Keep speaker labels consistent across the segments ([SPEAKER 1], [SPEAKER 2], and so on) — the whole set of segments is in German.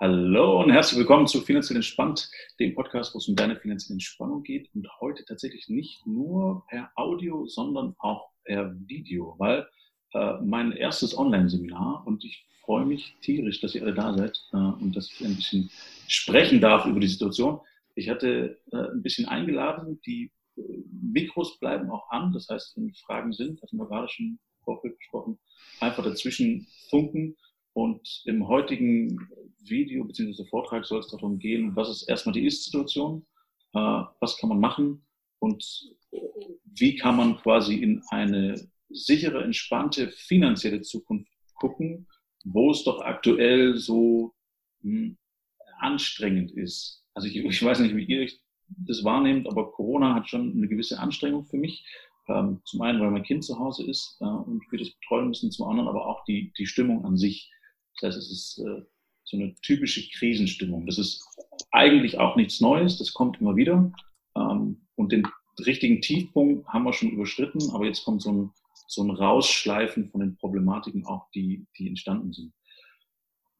[SPEAKER 1] Hallo und herzlich willkommen zu Finanziell Entspannt, dem Podcast, wo es um deine finanzielle Entspannung geht. Und heute tatsächlich nicht nur per Audio, sondern auch per Video, weil äh, mein erstes Online-Seminar und ich freue mich tierisch, dass ihr alle da seid äh, und dass ich ein bisschen sprechen darf über die Situation. Ich hatte äh, ein bisschen eingeladen, die äh, Mikros bleiben auch an, das heißt, wenn Fragen sind, haben wir gerade schon im Vorfeld besprochen, einfach dazwischen funken und im heutigen Video bzw. Vortrag soll es darum gehen, was ist erstmal die Ist-Situation, äh, was kann man machen und wie kann man quasi in eine sichere, entspannte finanzielle Zukunft gucken, wo es doch aktuell so hm, anstrengend ist. Also ich, ich, weiß nicht, wie ihr das wahrnehmt, aber Corona hat schon eine gewisse Anstrengung für mich. Ähm, zum einen, weil mein Kind zu Hause ist äh, und wir das betreuen müssen, zum anderen aber auch die, die Stimmung an sich. Das heißt, es ist äh, so eine typische Krisenstimmung. Das ist eigentlich auch nichts Neues, das kommt immer wieder. Ähm, und den richtigen Tiefpunkt haben wir schon überschritten, aber jetzt kommt so ein, so ein Rausschleifen von den Problematiken auch, die, die entstanden sind.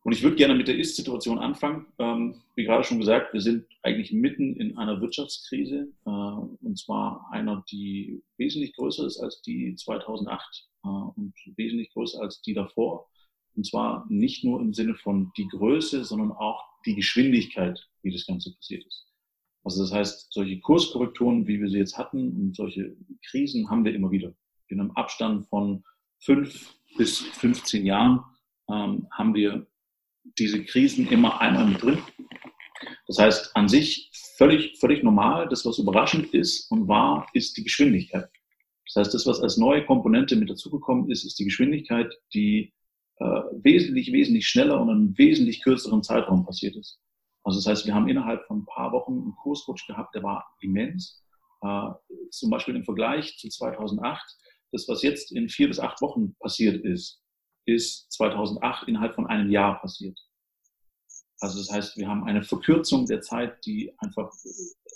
[SPEAKER 1] Und ich würde gerne mit der Ist-Situation anfangen. Ähm, wie gerade schon gesagt, wir sind eigentlich mitten in einer Wirtschaftskrise, äh, und zwar einer, die wesentlich größer ist als die 2008 äh, und wesentlich größer als die davor. Und zwar nicht nur im Sinne von die Größe, sondern auch die Geschwindigkeit, wie das Ganze passiert ist. Also das heißt, solche Kurskorrekturen, wie wir sie jetzt hatten und solche Krisen haben wir immer wieder. In einem Abstand von fünf bis 15 Jahren ähm, haben wir diese Krisen immer einmal mit drin. Das heißt, an sich völlig, völlig normal. Das, was überraschend ist und war, ist die Geschwindigkeit. Das heißt, das, was als neue Komponente mit dazugekommen ist, ist die Geschwindigkeit, die äh, wesentlich, wesentlich schneller und in einem wesentlich kürzeren Zeitraum passiert ist. Also das heißt, wir haben innerhalb von ein paar Wochen einen Kursrutsch gehabt, der war immens. Äh, zum Beispiel im Vergleich zu 2008, das, was jetzt in vier bis acht Wochen passiert ist, ist 2008 innerhalb von einem Jahr passiert. Also das heißt, wir haben eine Verkürzung der Zeit, die einfach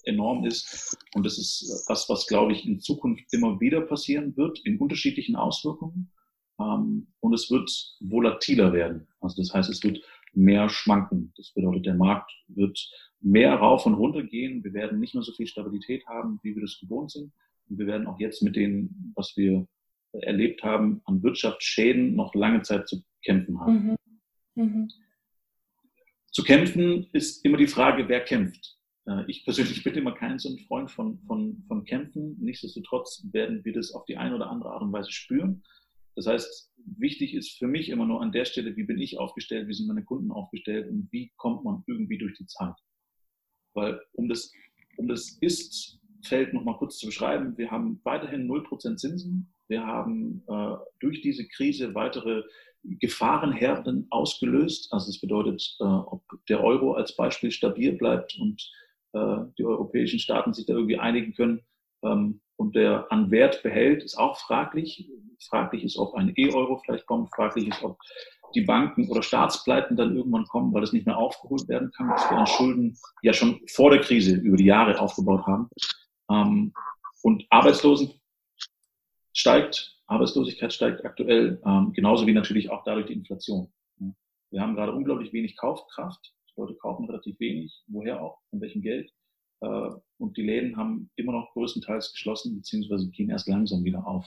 [SPEAKER 1] enorm ist. Und das ist was, was, glaube ich, in Zukunft immer wieder passieren wird, in unterschiedlichen Auswirkungen. Ähm, und es wird volatiler werden. Also das heißt, es wird mehr schwanken. Das bedeutet, der Markt wird mehr rauf und runter gehen. Wir werden nicht mehr so viel Stabilität haben, wie wir das gewohnt sind. Und wir werden auch jetzt mit dem, was wir erlebt haben, an Wirtschaftsschäden noch lange Zeit zu kämpfen haben. Mhm. Mhm. Zu kämpfen ist immer die Frage, wer kämpft. Äh, ich persönlich bin immer kein so ein Freund von, von, von Kämpfen. Nichtsdestotrotz werden wir das auf die eine oder andere Art und Weise spüren. Das heißt, wichtig ist für mich immer nur an der Stelle, wie bin ich aufgestellt, wie sind meine Kunden aufgestellt und wie kommt man irgendwie durch die Zeit. Weil um das, um das Ist-Feld nochmal kurz zu beschreiben, wir haben weiterhin 0% Zinsen. Wir haben äh, durch diese Krise weitere Gefahrenherden ausgelöst. Also das bedeutet, äh, ob der Euro als Beispiel stabil bleibt und äh, die europäischen Staaten sich da irgendwie einigen können, ähm, und der an Wert behält, ist auch fraglich. Fraglich ist, ob ein E-Euro vielleicht kommt. Fraglich ist, ob die Banken oder Staatspleiten dann irgendwann kommen, weil es nicht mehr aufgeholt werden kann, was wir an Schulden ja schon vor der Krise über die Jahre aufgebaut haben. Ähm, und Arbeitslosen steigt, Arbeitslosigkeit steigt aktuell, ähm, genauso wie natürlich auch dadurch die Inflation. Wir haben gerade unglaublich wenig Kaufkraft. Die Leute kaufen relativ wenig. Woher auch? Von welchem Geld? Äh, und die Läden haben immer noch größtenteils geschlossen, beziehungsweise gehen erst langsam wieder auf.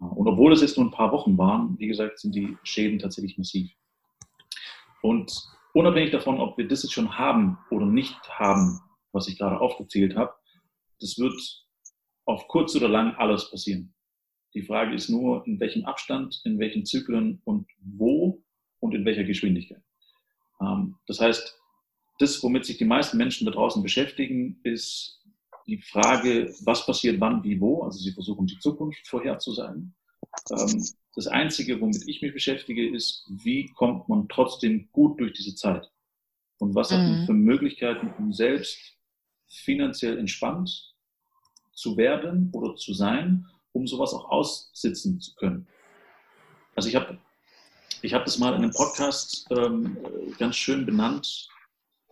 [SPEAKER 1] Äh, und obwohl es jetzt nur ein paar Wochen waren, wie gesagt, sind die Schäden tatsächlich massiv. Und unabhängig davon, ob wir das jetzt schon haben oder nicht haben, was ich gerade aufgezählt habe, das wird auf kurz oder lang alles passieren. Die Frage ist nur, in welchem Abstand, in welchen Zyklen und wo und in welcher Geschwindigkeit. Ähm, das heißt, das, womit sich die meisten Menschen da draußen beschäftigen, ist die Frage, was passiert wann, wie, wo. Also sie versuchen die Zukunft vorherzusagen. Ähm, das Einzige, womit ich mich beschäftige, ist, wie kommt man trotzdem gut durch diese Zeit? Und was hat man mhm. für Möglichkeiten, um selbst finanziell entspannt zu werden oder zu sein, um sowas auch aussitzen zu können? Also ich habe ich hab das mal in einem Podcast ähm, ganz schön benannt,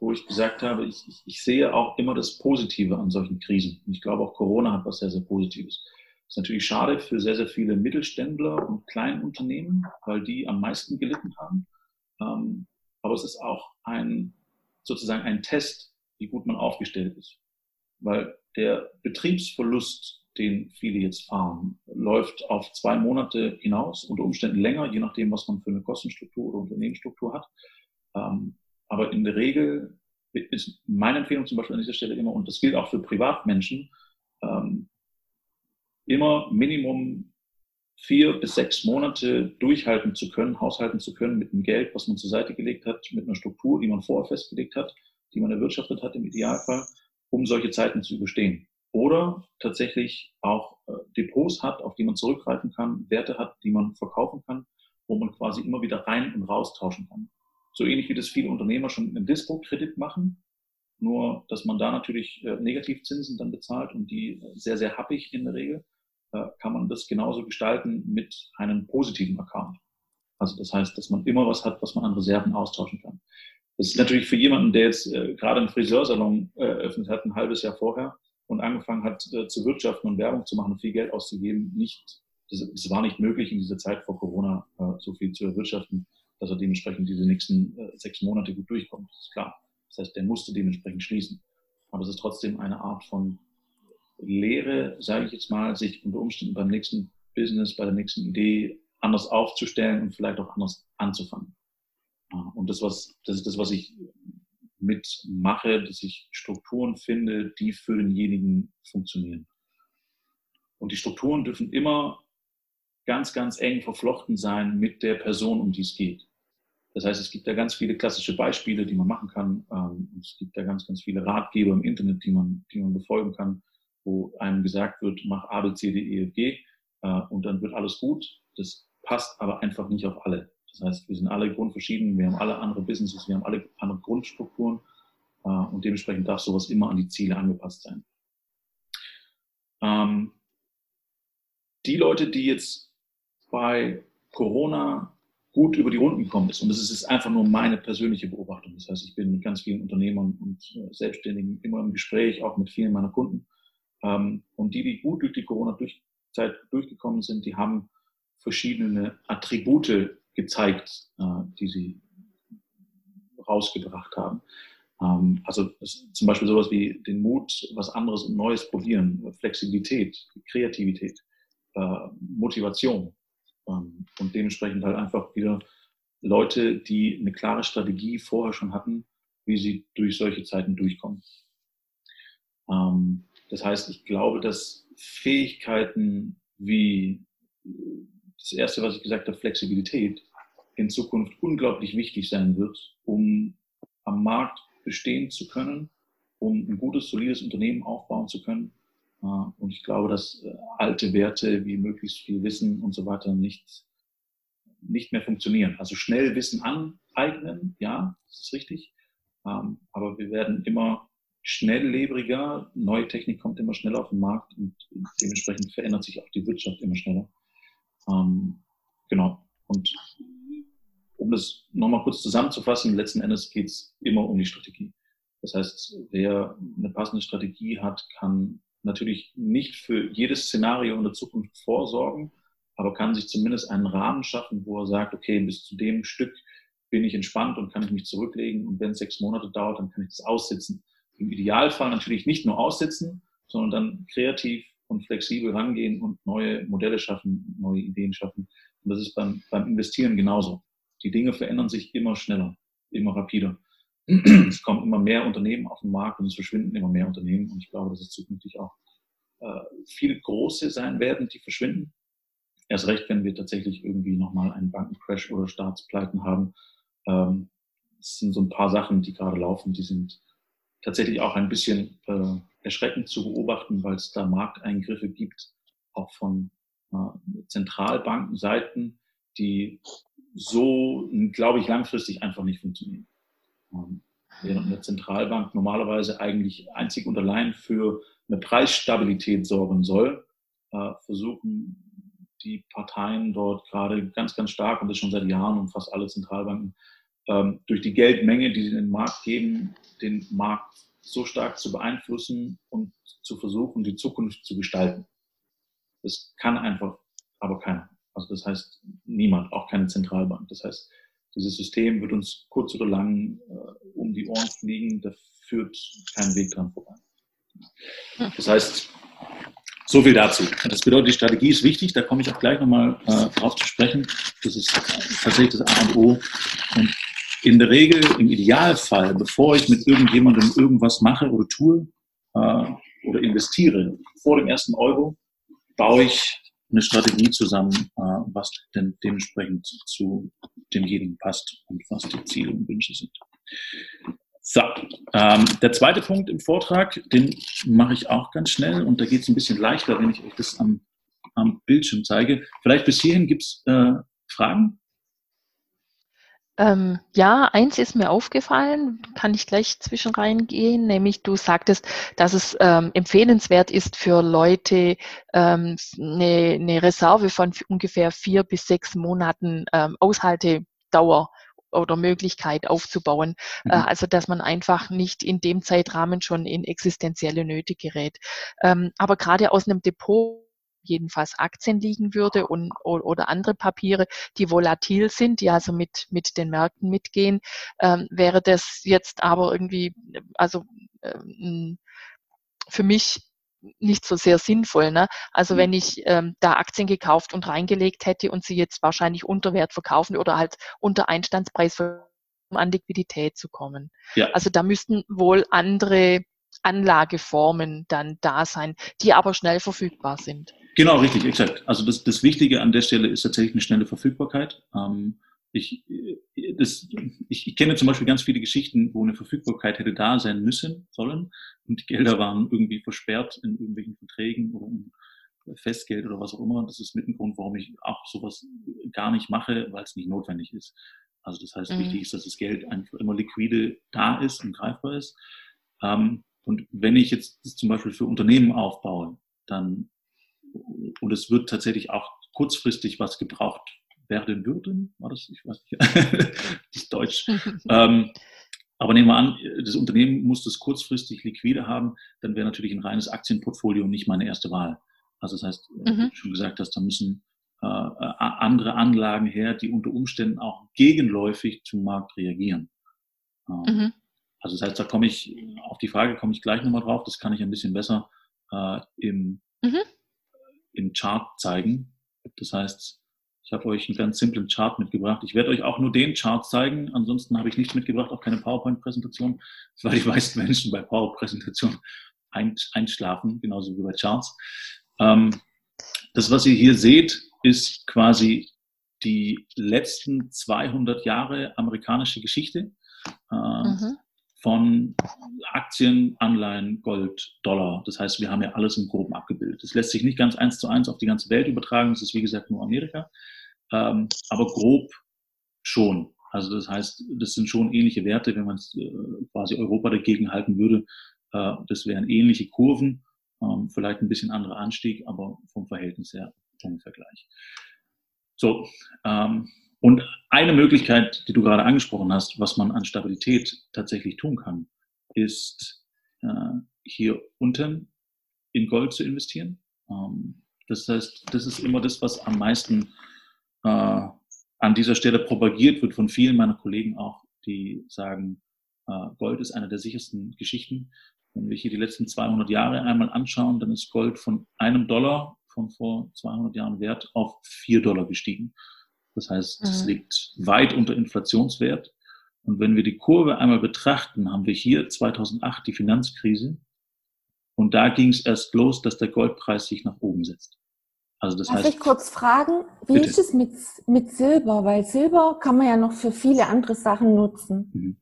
[SPEAKER 1] wo ich gesagt habe, ich, ich, ich sehe auch immer das Positive an solchen Krisen. Und ich glaube auch Corona hat was sehr, sehr Positives. Das ist natürlich schade für sehr, sehr viele Mittelständler und Kleinunternehmen, weil die am meisten gelitten haben. Ähm, aber es ist auch ein, sozusagen ein Test, wie gut man aufgestellt ist. Weil der Betriebsverlust, den viele jetzt fahren, läuft auf zwei Monate hinaus, unter Umständen länger, je nachdem, was man für eine Kostenstruktur oder Unternehmensstruktur hat. Ähm, aber in der Regel ist meine Empfehlung zum Beispiel an dieser Stelle immer, und das gilt auch für Privatmenschen, ähm, immer Minimum vier bis sechs Monate durchhalten zu können, haushalten zu können mit dem Geld, was man zur Seite gelegt hat, mit einer Struktur, die man vorher festgelegt hat, die man erwirtschaftet hat im Idealfall, um solche Zeiten zu überstehen. Oder tatsächlich auch äh, Depots hat, auf die man zurückgreifen kann, Werte hat, die man verkaufen kann, wo man quasi immer wieder rein und raus tauschen kann. So ähnlich wie das viele Unternehmer schon mit einem Dispo-Kredit machen, nur dass man da natürlich äh, Negativzinsen dann bezahlt und die äh, sehr, sehr happig in der Regel, äh, kann man das genauso gestalten mit einem positiven Account. Also das heißt, dass man immer was hat, was man an Reserven austauschen kann. Das ist natürlich für jemanden, der jetzt äh, gerade einen Friseursalon äh, eröffnet hat, ein halbes Jahr vorher und angefangen hat äh, zu wirtschaften und Werbung zu machen und viel Geld auszugeben, nicht, es war nicht möglich in dieser Zeit vor Corona äh, so viel zu erwirtschaften dass er dementsprechend diese nächsten äh, sechs Monate gut durchkommt. Das ist klar. Das heißt, der musste dementsprechend schließen. Aber es ist trotzdem eine Art von Lehre, sage ich jetzt mal, sich unter Umständen beim nächsten Business, bei der nächsten Idee anders aufzustellen und vielleicht auch anders anzufangen. Und das, was, das ist das, was ich mitmache, dass ich Strukturen finde, die für denjenigen funktionieren. Und die Strukturen dürfen immer ganz, ganz eng verflochten sein mit der Person, um die es geht. Das heißt, es gibt da ganz viele klassische Beispiele, die man machen kann. Ähm, es gibt da ganz, ganz viele Ratgeber im Internet, die man, die man befolgen kann, wo einem gesagt wird, mach A, B, C, D, E, F, G äh, und dann wird alles gut. Das passt aber einfach nicht auf alle. Das heißt, wir sind alle grundverschieden, wir haben alle andere Businesses, wir haben alle andere Grundstrukturen äh, und dementsprechend darf sowas immer an die Ziele angepasst sein. Ähm, die Leute, die jetzt bei Corona gut über die Runden gekommen ist. Und das ist einfach nur meine persönliche Beobachtung. Das heißt, ich bin mit ganz vielen Unternehmern und äh, Selbstständigen immer im Gespräch, auch mit vielen meiner Kunden. Ähm, und die, die gut durch die Corona-Zeit durchgekommen sind, die haben verschiedene Attribute gezeigt, äh, die sie rausgebracht haben. Ähm, also zum Beispiel sowas wie den Mut, was anderes und Neues probieren, Flexibilität, Kreativität, äh, Motivation. Ähm, und dementsprechend halt einfach wieder Leute, die eine klare Strategie vorher schon hatten, wie sie durch solche Zeiten durchkommen. Ähm, das heißt, ich glaube, dass Fähigkeiten wie das erste, was ich gesagt habe, Flexibilität, in Zukunft unglaublich wichtig sein wird, um am Markt bestehen zu können, um ein gutes, solides Unternehmen aufbauen zu können und ich glaube, dass äh, alte Werte wie möglichst viel Wissen und so weiter nicht, nicht mehr funktionieren. Also schnell Wissen aneignen, ja, das ist richtig. Ähm, aber wir werden immer schnelllebriger, neue Technik kommt immer schneller auf den Markt und dementsprechend verändert sich auch die Wirtschaft immer schneller. Ähm, genau. Und um das nochmal kurz zusammenzufassen, letzten Endes geht es immer um die Strategie. Das heißt, wer eine passende Strategie hat, kann natürlich nicht für jedes Szenario in der Zukunft vorsorgen, aber kann sich zumindest einen Rahmen schaffen, wo er sagt, okay, bis zu dem Stück bin ich entspannt und kann ich mich zurücklegen und wenn es sechs Monate dauert, dann kann ich das aussitzen. Im Idealfall natürlich nicht nur aussitzen, sondern dann kreativ und flexibel rangehen und neue Modelle schaffen, neue Ideen schaffen. Und das ist beim, beim Investieren genauso. Die Dinge verändern sich immer schneller, immer rapider. es kommen immer mehr Unternehmen auf den Markt und es verschwinden immer mehr Unternehmen. Und ich glaube, dass es zukünftig auch äh, viele große sein werden, die verschwinden. Erst recht, wenn wir tatsächlich irgendwie nochmal einen Bankencrash oder Staatspleiten haben. Ähm, es sind so ein paar Sachen, die gerade laufen, die sind tatsächlich auch ein bisschen äh, erschreckend zu beobachten, weil es da Markteingriffe gibt, auch von äh, Zentralbankenseiten, die so, glaube ich, langfristig einfach nicht funktionieren. Während eine Zentralbank normalerweise eigentlich einzig und allein für eine Preisstabilität sorgen soll, äh, versuchen die Parteien dort gerade ganz, ganz stark, und das schon seit Jahren und fast alle Zentralbanken, ähm, durch die Geldmenge, die sie in den Markt geben, den Markt so stark zu beeinflussen und zu versuchen, die Zukunft zu gestalten. Das kann einfach aber keiner. Also das heißt niemand, auch keine Zentralbank. Das heißt, dieses System wird uns kurz oder lang äh, um die Ohren fliegen, da führt kein Weg dran vorbei. Das heißt, so viel dazu. Das bedeutet, die Strategie ist wichtig, da komme ich auch gleich nochmal äh, drauf zu sprechen. Das ist tatsächlich das A und O. Und in der Regel, im Idealfall, bevor ich mit irgendjemandem irgendwas mache oder tue äh, oder investiere, vor dem ersten Euro, baue ich eine Strategie zusammen, äh, was denn dementsprechend zu demjenigen passt und was die Ziele und Wünsche sind. So, ähm, der zweite Punkt im Vortrag, den mache ich auch ganz schnell und da geht es ein bisschen leichter, wenn ich euch das am, am Bildschirm zeige. Vielleicht bis hierhin gibt es äh, Fragen?
[SPEAKER 2] Ähm, ja, eins ist mir aufgefallen, kann ich gleich zwischen reingehen, nämlich du sagtest, dass es ähm, empfehlenswert ist für Leute ähm, eine, eine Reserve von ungefähr vier bis sechs Monaten ähm, Aushaltedauer oder Möglichkeit aufzubauen. Mhm. Äh, also dass man einfach nicht in dem Zeitrahmen schon in existenzielle Nöte gerät. Ähm, aber gerade aus einem Depot jedenfalls Aktien liegen würde und, oder andere Papiere, die volatil sind, die also mit, mit den Märkten mitgehen, ähm, wäre das jetzt aber irgendwie, also ähm, für mich nicht so sehr sinnvoll. Ne? Also mhm. wenn ich ähm, da Aktien gekauft und reingelegt hätte und sie jetzt wahrscheinlich unter Wert verkaufen oder halt unter Einstandspreis um an Liquidität zu kommen. Ja. Also da müssten wohl andere Anlageformen dann da sein, die aber schnell verfügbar sind.
[SPEAKER 1] Genau, richtig, exakt. Also das, das Wichtige an der Stelle ist tatsächlich eine schnelle Verfügbarkeit. Ähm, ich, das, ich, ich kenne zum Beispiel ganz viele Geschichten, wo eine Verfügbarkeit hätte da sein müssen, sollen, und die Gelder waren irgendwie versperrt in irgendwelchen Verträgen oder in Festgeld oder was auch immer. Das ist mit ein Grund, warum ich auch sowas gar nicht mache, weil es nicht notwendig ist. Also das heißt, mhm. wichtig ist, dass das Geld einfach immer liquide da ist und greifbar ist. Ähm, und wenn ich jetzt zum Beispiel für Unternehmen aufbaue, dann, und es wird tatsächlich auch kurzfristig was gebraucht werden würden, war das, ich weiß nicht, ist Deutsch. ähm, aber nehmen wir an, das Unternehmen muss das kurzfristig liquide haben, dann wäre natürlich ein reines Aktienportfolio nicht meine erste Wahl. Also das heißt, mhm. wie du schon gesagt hast, da müssen äh, andere Anlagen her, die unter Umständen auch gegenläufig zum Markt reagieren. Ähm, mhm. Also das heißt, da komme ich, auf die Frage komme ich gleich nochmal drauf, das kann ich ein bisschen besser äh, im, mhm. Im Chart zeigen. Das heißt, ich habe euch einen ganz simplen Chart mitgebracht. Ich werde euch auch nur den Chart zeigen. Ansonsten habe ich nichts mitgebracht, auch keine PowerPoint-Präsentation, weil die meisten Menschen bei PowerPoint-Präsentationen einschlafen, genauso wie bei Charts. Ähm, das, was ihr hier seht, ist quasi die letzten 200 Jahre amerikanische Geschichte. Äh, mhm von Aktien, Anleihen, Gold, Dollar. Das heißt, wir haben ja alles im Groben abgebildet. Das lässt sich nicht ganz eins zu eins auf die ganze Welt übertragen. Das ist, wie gesagt, nur Amerika. Ähm, aber grob schon. Also das heißt, das sind schon ähnliche Werte, wenn man äh, quasi Europa dagegen halten würde. Äh, das wären ähnliche Kurven, ähm, vielleicht ein bisschen anderer Anstieg, aber vom Verhältnis her ungefähr gleich. So, ähm, und eine Möglichkeit, die du gerade angesprochen hast, was man an Stabilität tatsächlich tun kann, ist äh, hier unten in Gold zu investieren. Ähm, das heißt, das ist immer das, was am meisten äh, an dieser Stelle propagiert wird von vielen meiner Kollegen auch, die sagen, äh, Gold ist eine der sichersten Geschichten. Wenn wir hier die letzten 200 Jahre einmal anschauen, dann ist Gold von einem Dollar von vor 200 Jahren wert auf vier Dollar gestiegen. Das heißt, es mhm. liegt weit unter Inflationswert. Und wenn wir die Kurve einmal betrachten, haben wir hier 2008 die Finanzkrise. Und da ging es erst los, dass der Goldpreis sich nach oben setzt.
[SPEAKER 3] Also das Darf heißt, ich kurz fragen, wie bitte. ist es mit, mit Silber? Weil Silber kann man ja noch für viele andere Sachen nutzen. Mhm.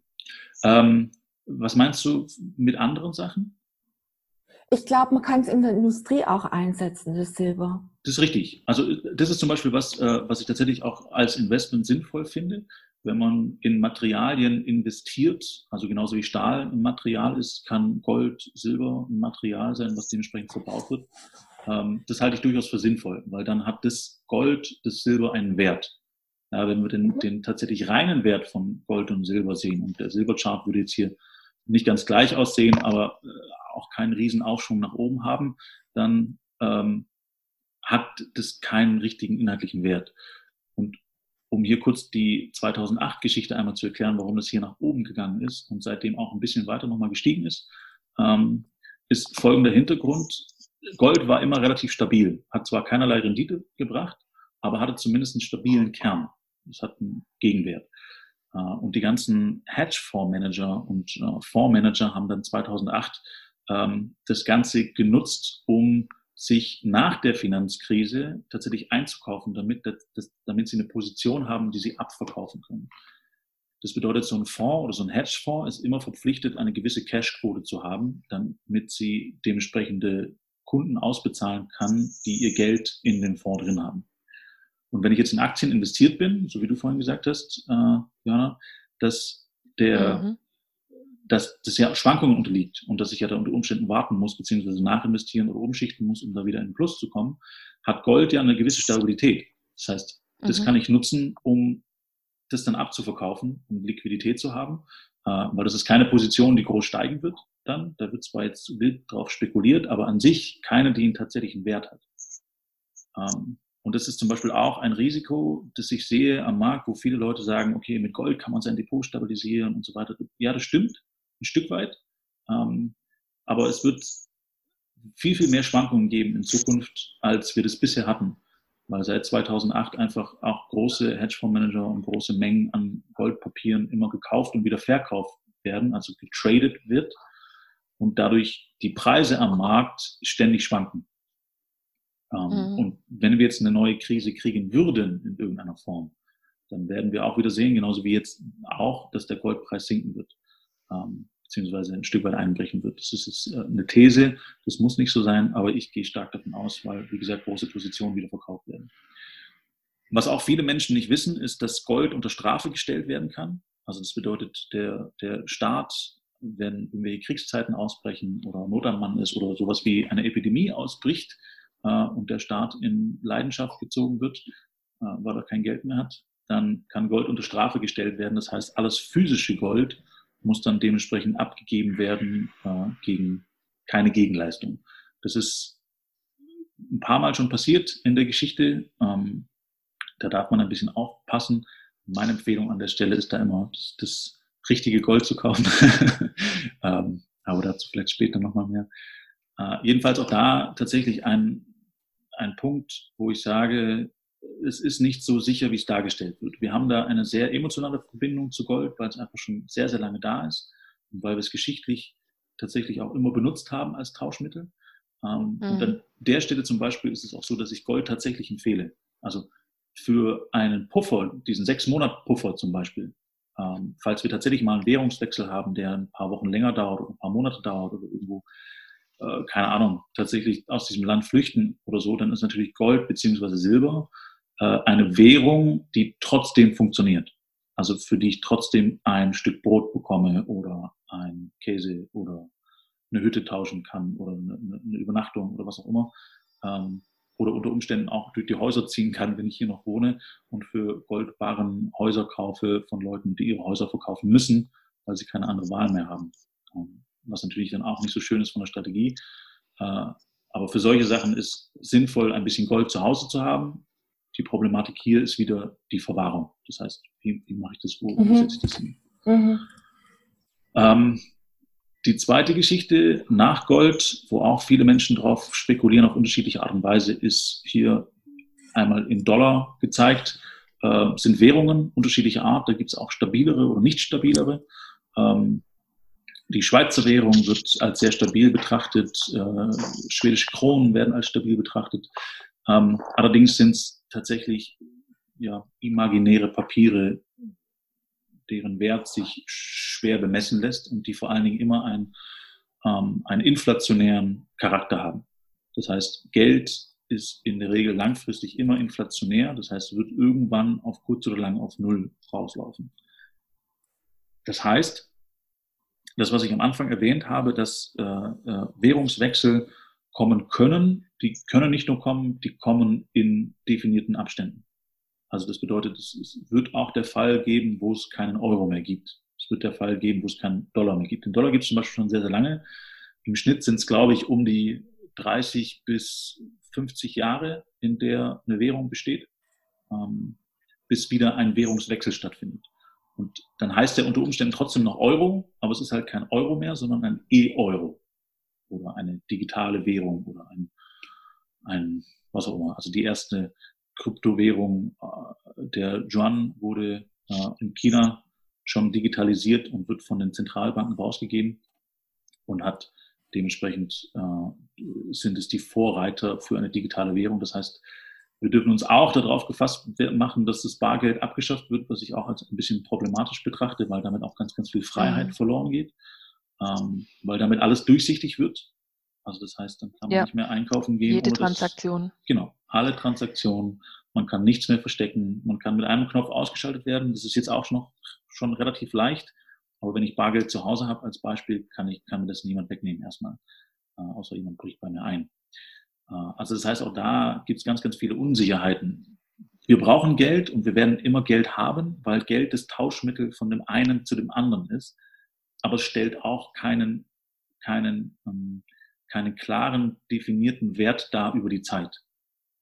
[SPEAKER 1] Ähm, was meinst du mit anderen Sachen?
[SPEAKER 3] Ich glaube, man kann es in der Industrie auch einsetzen, das Silber.
[SPEAKER 1] Das ist richtig. Also das ist zum Beispiel was, äh, was ich tatsächlich auch als Investment sinnvoll finde. Wenn man in Materialien investiert, also genauso wie Stahl ein Material ist, kann Gold, Silber ein Material sein, was dementsprechend verbaut wird. Ähm, das halte ich durchaus für sinnvoll, weil dann hat das Gold, das Silber einen Wert. Ja, wenn wir den, mhm. den tatsächlich reinen Wert von Gold und Silber sehen, und der Silberchart würde jetzt hier nicht ganz gleich aussehen, aber äh, auch keinen riesen Aufschwung nach oben haben, dann ähm, hat das keinen richtigen inhaltlichen Wert. Und um hier kurz die 2008-Geschichte einmal zu erklären, warum das hier nach oben gegangen ist und seitdem auch ein bisschen weiter nochmal gestiegen ist, ähm, ist folgender Hintergrund. Gold war immer relativ stabil, hat zwar keinerlei Rendite gebracht, aber hatte zumindest einen stabilen Kern. Das hat einen Gegenwert. Äh, und die ganzen Hedgefondsmanager und äh, Fondsmanager haben dann 2008 ähm, das Ganze genutzt, um sich nach der Finanzkrise tatsächlich einzukaufen, damit, das, damit sie eine Position haben, die sie abverkaufen können. Das bedeutet, so ein Fonds oder so ein Hedgefonds ist immer verpflichtet, eine gewisse Cashquote zu haben, damit sie dementsprechende Kunden ausbezahlen kann, die ihr Geld in den Fonds drin haben. Und wenn ich jetzt in Aktien investiert bin, so wie du vorhin gesagt hast, äh, Jana, dass der, mhm. Dass das ja Schwankungen unterliegt und dass ich ja da unter Umständen warten muss, beziehungsweise nachinvestieren oder umschichten muss, um da wieder in den Plus zu kommen, hat Gold ja eine gewisse Stabilität. Das heißt, das mhm. kann ich nutzen, um das dann abzuverkaufen, um Liquidität zu haben, äh, weil das ist keine Position, die groß steigen wird dann. Da wird zwar jetzt wild drauf spekuliert, aber an sich keine, die einen tatsächlichen Wert hat. Ähm, und das ist zum Beispiel auch ein Risiko, das ich sehe am Markt, wo viele Leute sagen, okay, mit Gold kann man sein Depot stabilisieren und so weiter. Ja, das stimmt, ein Stück weit. Ähm, aber es wird viel, viel mehr Schwankungen geben in Zukunft, als wir das bisher hatten. Weil seit 2008 einfach auch große Hedgefondsmanager und große Mengen an Goldpapieren immer gekauft und wieder verkauft werden, also getradet wird und dadurch die Preise am Markt ständig schwanken. Ähm, mhm. Und wenn wir jetzt eine neue Krise kriegen würden in irgendeiner Form, dann werden wir auch wieder sehen, genauso wie jetzt auch, dass der Goldpreis sinken wird, ähm, beziehungsweise ein Stück weit einbrechen wird. Das ist jetzt äh, eine These, das muss nicht so sein, aber ich gehe stark davon aus, weil, wie gesagt, große Positionen wieder verkauft werden. Was auch viele Menschen nicht wissen, ist, dass Gold unter Strafe gestellt werden kann. Also das bedeutet, der, der Staat, wenn irgendwelche Kriegszeiten ausbrechen oder Not am Mann ist oder sowas wie eine Epidemie ausbricht, äh, und der Staat in Leidenschaft gezogen wird, äh, weil er kein Geld mehr hat, dann kann Gold unter Strafe gestellt werden. Das heißt, alles physische Gold muss dann dementsprechend abgegeben werden äh, gegen keine Gegenleistung. Das ist ein paar Mal schon passiert in der Geschichte. Ähm, da darf man ein bisschen aufpassen. Meine Empfehlung an der Stelle ist da immer, das, das richtige Gold zu kaufen. ähm, aber dazu vielleicht später nochmal mehr. Äh, jedenfalls auch da tatsächlich ein ein Punkt, wo ich sage, es ist nicht so sicher, wie es dargestellt wird. Wir haben da eine sehr emotionale Verbindung zu Gold, weil es einfach schon sehr, sehr lange da ist und weil wir es geschichtlich tatsächlich auch immer benutzt haben als Tauschmittel. Ähm, mhm. Und an der Stelle zum Beispiel ist es auch so, dass ich Gold tatsächlich empfehle. Also für einen Puffer, diesen sechs Monat Puffer zum Beispiel, ähm, falls wir tatsächlich mal einen Währungswechsel haben, der ein paar Wochen länger dauert oder ein paar Monate dauert oder irgendwo äh, keine Ahnung, tatsächlich aus diesem Land flüchten oder so, dann ist natürlich Gold beziehungsweise Silber eine Währung, die trotzdem funktioniert. Also für die ich trotzdem ein Stück Brot bekomme oder ein Käse oder eine Hütte tauschen kann oder eine, eine Übernachtung oder was auch immer. Ähm, oder unter Umständen auch durch die Häuser ziehen kann, wenn ich hier noch wohne und für Goldbaren Häuser kaufe von Leuten, die ihre Häuser verkaufen müssen, weil sie keine andere Wahl mehr haben. Ähm, was natürlich dann auch nicht so schön ist von der Strategie. Äh, aber für solche Sachen ist sinnvoll, ein bisschen Gold zu Hause zu haben. Die Problematik hier ist wieder die Verwahrung. Das heißt, wie, wie mache ich das, wo mhm. setze ich das hin? Mhm. Ähm, die zweite Geschichte nach Gold, wo auch viele Menschen drauf spekulieren auf unterschiedliche Art und Weise, ist hier einmal in Dollar gezeigt, äh, sind Währungen unterschiedlicher Art. Da gibt es auch stabilere oder nicht stabilere. Ähm, die Schweizer Währung wird als sehr stabil betrachtet, äh, schwedische Kronen werden als stabil betrachtet. Ähm, allerdings sind es tatsächlich ja, imaginäre Papiere, deren Wert sich schwer bemessen lässt und die vor allen Dingen immer ein, ähm, einen inflationären Charakter haben. Das heißt, Geld ist in der Regel langfristig immer inflationär, das heißt, wird irgendwann auf kurz oder lang auf Null rauslaufen. Das heißt, das, was ich am Anfang erwähnt habe, dass äh, äh, Währungswechsel kommen können, die können nicht nur kommen, die kommen in definierten Abständen. Also das bedeutet, es, es wird auch der Fall geben, wo es keinen Euro mehr gibt. Es wird der Fall geben, wo es keinen Dollar mehr gibt. Den Dollar gibt es zum Beispiel schon sehr, sehr lange. Im Schnitt sind es, glaube ich, um die 30 bis 50 Jahre, in der eine Währung besteht. Ähm, bis wieder ein Währungswechsel stattfindet. Und dann heißt der unter Umständen trotzdem noch Euro, aber es ist halt kein Euro mehr, sondern ein E-Euro oder eine digitale Währung oder ein, ein was auch immer. Also die erste Kryptowährung, äh, der Yuan wurde äh, in China schon digitalisiert und wird von den Zentralbanken rausgegeben und hat dementsprechend äh, sind es die Vorreiter für eine digitale Währung. Das heißt, wir dürfen uns auch darauf gefasst machen, dass das Bargeld abgeschafft wird, was ich auch als ein bisschen problematisch betrachte, weil damit auch ganz, ganz viel Freiheit mhm. verloren geht, ähm, weil damit alles durchsichtig wird. Also das heißt, dann kann man ja. nicht mehr einkaufen gehen.
[SPEAKER 2] Jede Transaktion.
[SPEAKER 1] Das, genau, alle Transaktionen. Man kann nichts mehr verstecken. Man kann mit einem Knopf ausgeschaltet werden. Das ist jetzt auch noch schon relativ leicht. Aber wenn ich Bargeld zu Hause habe als Beispiel, kann ich kann mir das niemand wegnehmen erstmal, äh, außer jemand bricht bei mir ein. Äh, also das heißt, auch da gibt es ganz, ganz viele Unsicherheiten. Wir brauchen Geld und wir werden immer Geld haben, weil Geld das Tauschmittel von dem einen zu dem anderen ist. Aber es stellt auch keinen, keinen, ähm, keinen klaren, definierten Wert dar über die Zeit.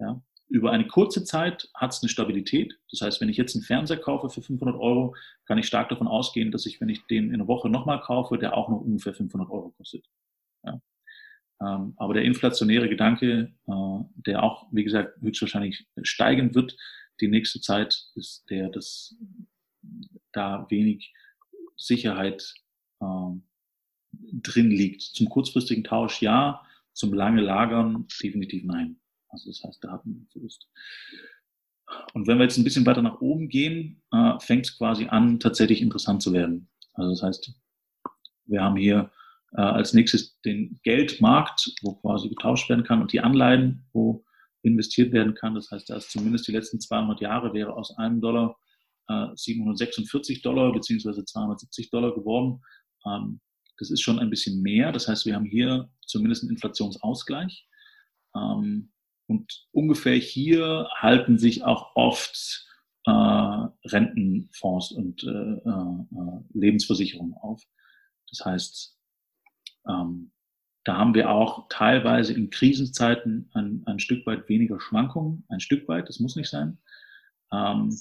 [SPEAKER 1] Ja? Über eine kurze Zeit hat es eine Stabilität. Das heißt, wenn ich jetzt einen Fernseher kaufe für 500 Euro, kann ich stark davon ausgehen, dass ich, wenn ich den in einer Woche nochmal kaufe, der auch noch ungefähr 500 Euro kostet. Ja? Ähm, aber der inflationäre Gedanke, äh, der auch, wie gesagt, höchstwahrscheinlich steigen wird, die nächste Zeit ist der, dass da wenig Sicherheit ähm, drin liegt. Zum kurzfristigen Tausch ja, zum lange Lagern definitiv nein. Also das heißt, da hat man Verlust. Und wenn wir jetzt ein bisschen weiter nach oben gehen, äh, fängt es quasi an, tatsächlich interessant zu werden. Also das heißt, wir haben hier äh, als nächstes den Geldmarkt, wo quasi getauscht werden kann und die Anleihen, wo investiert werden kann. Das heißt, da ist zumindest die letzten 200 Jahre wäre aus einem Dollar äh, 746 Dollar beziehungsweise 270 Dollar geworden. Ähm, das ist schon ein bisschen mehr. Das heißt, wir haben hier zumindest einen Inflationsausgleich. Ähm, und ungefähr hier halten sich auch oft äh, Rentenfonds und äh, äh, Lebensversicherungen auf. Das heißt, ähm, da haben wir auch teilweise in Krisenzeiten ein, ein Stück weit weniger Schwankungen, ein Stück weit, das muss nicht sein. Ähm,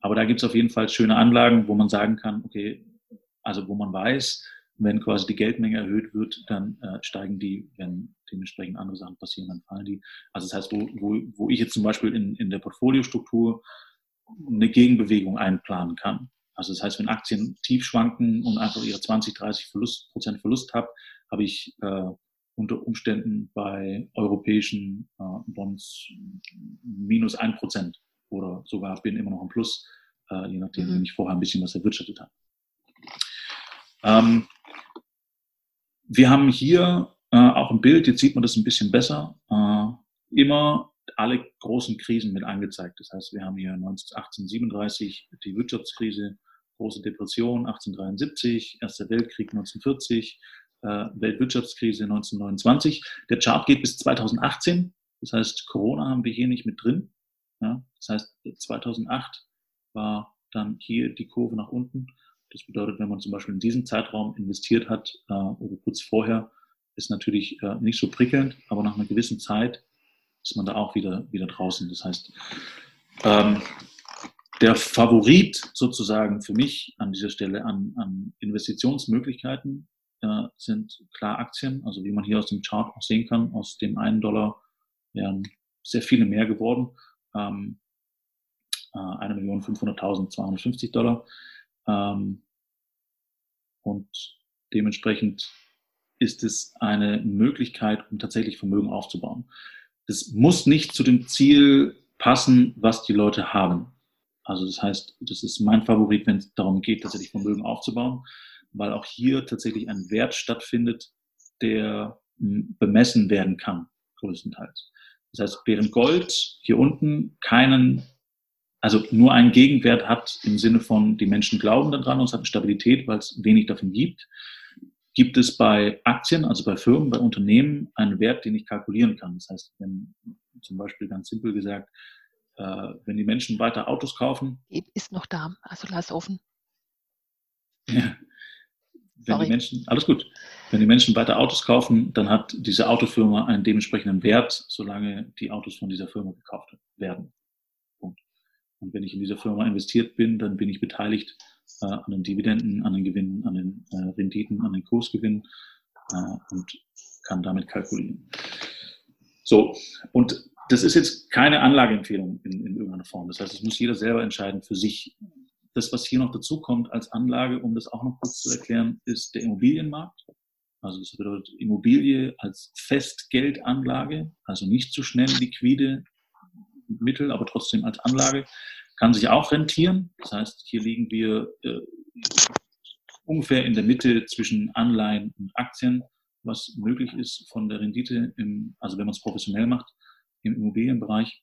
[SPEAKER 1] aber da gibt es auf jeden Fall schöne Anlagen, wo man sagen kann, okay, also wo man weiß, wenn quasi die Geldmenge erhöht wird, dann äh, steigen die, wenn dementsprechend andere Sachen passieren, dann fallen die. Also das heißt, wo, wo, wo ich jetzt zum Beispiel in, in der Portfoliostruktur eine Gegenbewegung einplanen kann. Also das heißt, wenn Aktien tief schwanken und einfach ihre 20, 30 Verlust, Prozent Verlust habe, habe ich äh, unter Umständen bei europäischen äh, Bonds minus ein Prozent oder sogar bin immer noch im Plus, äh, je nachdem, mhm. wenn ich vorher ein bisschen was erwirtschaftet habe. Ähm, wir haben hier äh, auch ein Bild, jetzt sieht man das ein bisschen besser, äh, immer alle großen Krisen mit angezeigt. Das heißt, wir haben hier 1837 die Wirtschaftskrise, große Depression 1873, Erster Weltkrieg 1940, äh, Weltwirtschaftskrise 1929. Der Chart geht bis 2018. Das heißt, Corona haben wir hier nicht mit drin. Ja, das heißt, 2008 war dann hier die Kurve nach unten. Das bedeutet, wenn man zum Beispiel in diesem Zeitraum investiert hat äh, oder kurz vorher, ist natürlich äh, nicht so prickelnd, aber nach einer gewissen Zeit ist man da auch wieder, wieder draußen. Das heißt, ähm, der Favorit sozusagen für mich an dieser Stelle an, an Investitionsmöglichkeiten äh, sind klar Aktien. Also wie man hier aus dem Chart auch sehen kann, aus dem einen Dollar wären sehr viele mehr geworden. Ähm, äh, 1.500.250 Dollar. Ähm, und dementsprechend ist es eine Möglichkeit, um tatsächlich Vermögen aufzubauen. Das muss nicht zu dem Ziel passen, was die Leute haben. Also das heißt, das ist mein Favorit, wenn es darum geht, tatsächlich Vermögen aufzubauen weil auch hier tatsächlich ein Wert stattfindet, der hm, bemessen werden kann, größtenteils. Das heißt, während Gold hier unten keinen, also nur einen Gegenwert hat im Sinne von, die Menschen glauben daran und es hat eine Stabilität, weil es wenig davon gibt, gibt es bei Aktien, also bei Firmen, bei Unternehmen einen Wert, den ich kalkulieren kann. Das heißt, wenn zum Beispiel ganz simpel gesagt, äh, wenn die Menschen weiter Autos kaufen.
[SPEAKER 2] Ist noch da, also lass offen.
[SPEAKER 1] Ja, wenn die Menschen, alles gut, wenn die Menschen weiter Autos kaufen, dann hat diese Autofirma einen dementsprechenden Wert, solange die Autos von dieser Firma gekauft werden. Und wenn ich in dieser Firma investiert bin, dann bin ich beteiligt äh, an den Dividenden, an den Gewinnen, an den äh, Renditen, an den Kursgewinnen äh, und kann damit kalkulieren. So, und das ist jetzt keine Anlageempfehlung in, in irgendeiner Form. Das heißt, es muss jeder selber entscheiden für sich. Das, was hier noch dazu kommt als Anlage, um das auch noch kurz zu erklären, ist der Immobilienmarkt. Also das bedeutet Immobilie als Festgeldanlage, also nicht zu schnell liquide Mittel, aber trotzdem als Anlage, kann sich auch rentieren. Das heißt, hier liegen wir äh, ungefähr in der Mitte zwischen Anleihen und Aktien, was möglich ist von der Rendite, im, also wenn man es professionell macht, im Immobilienbereich.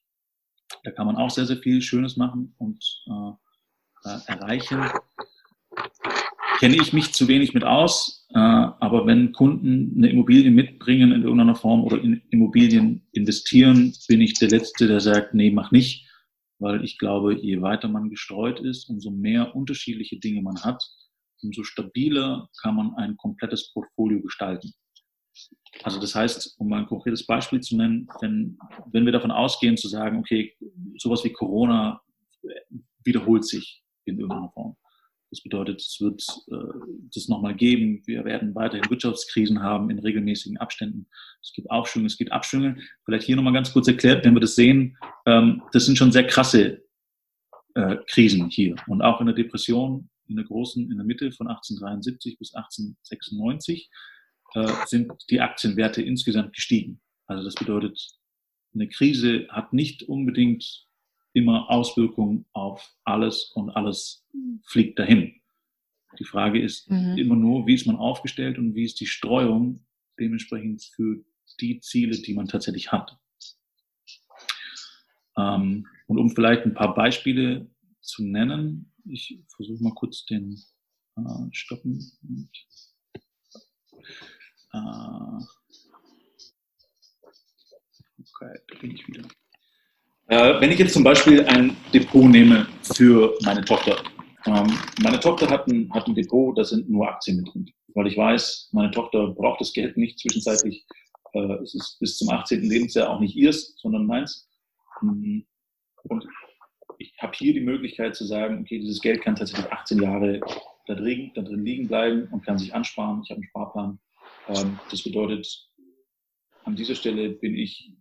[SPEAKER 1] Da kann man auch sehr, sehr viel Schönes machen und äh, äh erreichen. Kenne ich mich zu wenig mit aus, äh, aber wenn Kunden eine Immobilie mitbringen in irgendeiner Form oder in Immobilien investieren, bin ich der Letzte, der sagt, nee, mach nicht, weil ich glaube, je weiter man gestreut ist, umso mehr unterschiedliche Dinge man hat, umso stabiler kann man ein komplettes Portfolio gestalten. Also das heißt, um mal ein konkretes Beispiel zu nennen, wenn, wenn wir davon ausgehen zu sagen, okay, sowas wie Corona wiederholt sich in irgendeiner Form. Das bedeutet, es wird äh, das nochmal geben. Wir werden weiterhin Wirtschaftskrisen haben in regelmäßigen Abständen. Es gibt Aufschwünge, es gibt Abschwünge. Vielleicht hier nochmal ganz kurz erklärt, wenn wir das sehen, ähm, das sind schon sehr krasse äh, Krisen hier. Und auch in der Depression, in der großen, in der Mitte von 1873 bis 1896 äh, sind die Aktienwerte insgesamt gestiegen. Also das bedeutet, eine Krise hat nicht unbedingt immer Auswirkungen auf alles und alles fliegt dahin. Die Frage ist mhm. immer nur, wie ist man aufgestellt und wie ist die Streuung dementsprechend für die Ziele, die man tatsächlich hat. Ähm, und um vielleicht ein paar Beispiele zu nennen, ich versuche mal kurz den äh, Stoppen. Und, äh, okay, da bin ich wieder. Äh, wenn ich jetzt zum Beispiel ein Depot nehme für meine Tochter. Ähm, meine Tochter hat ein, hat ein Depot, da sind nur Aktien mit drin. Weil ich weiß, meine Tochter braucht das Geld nicht zwischenzeitlich. Äh, es ist bis zum 18. Lebensjahr auch nicht ihrs, sondern meins. Mhm. Und ich habe hier die Möglichkeit zu sagen, okay, dieses Geld kann tatsächlich 18 Jahre da drin, da drin liegen bleiben und kann sich ansparen. Ich habe einen Sparplan. Ähm, das bedeutet, an dieser Stelle bin ich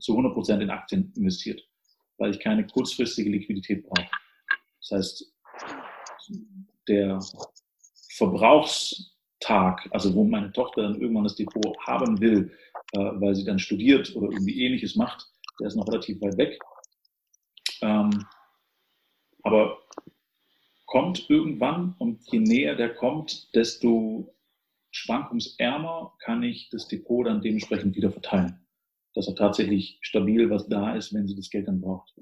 [SPEAKER 1] zu 100 Prozent in Aktien investiert, weil ich keine kurzfristige Liquidität brauche. Das heißt, der Verbrauchstag, also wo meine Tochter dann irgendwann das Depot haben will, äh, weil sie dann studiert oder irgendwie ähnliches macht, der ist noch relativ weit weg. Ähm, aber kommt irgendwann und je näher der kommt, desto schwankungsärmer kann ich das Depot dann dementsprechend wieder verteilen dass auch tatsächlich stabil was da ist, wenn sie das Geld dann braucht.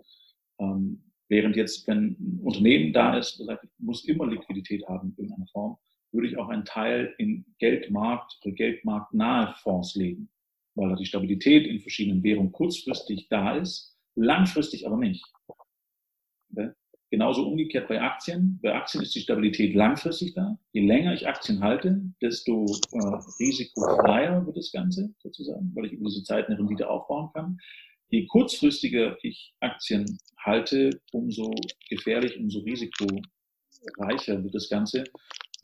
[SPEAKER 1] Ähm, während jetzt, wenn ein Unternehmen da ist, sagt, muss immer Liquidität haben in irgendeiner Form, würde ich auch einen Teil in Geldmarkt oder geldmarktnahe Fonds legen, weil da die Stabilität in verschiedenen Währungen kurzfristig da ist, langfristig aber nicht. Genauso umgekehrt bei Aktien. Bei Aktien ist die Stabilität langfristig da. Je länger ich Aktien halte, desto äh, risikofreier wird das Ganze sozusagen, weil ich über diese Zeit eine Rendite aufbauen kann. Je kurzfristiger ich Aktien halte, umso gefährlich, umso risikoreicher wird das Ganze.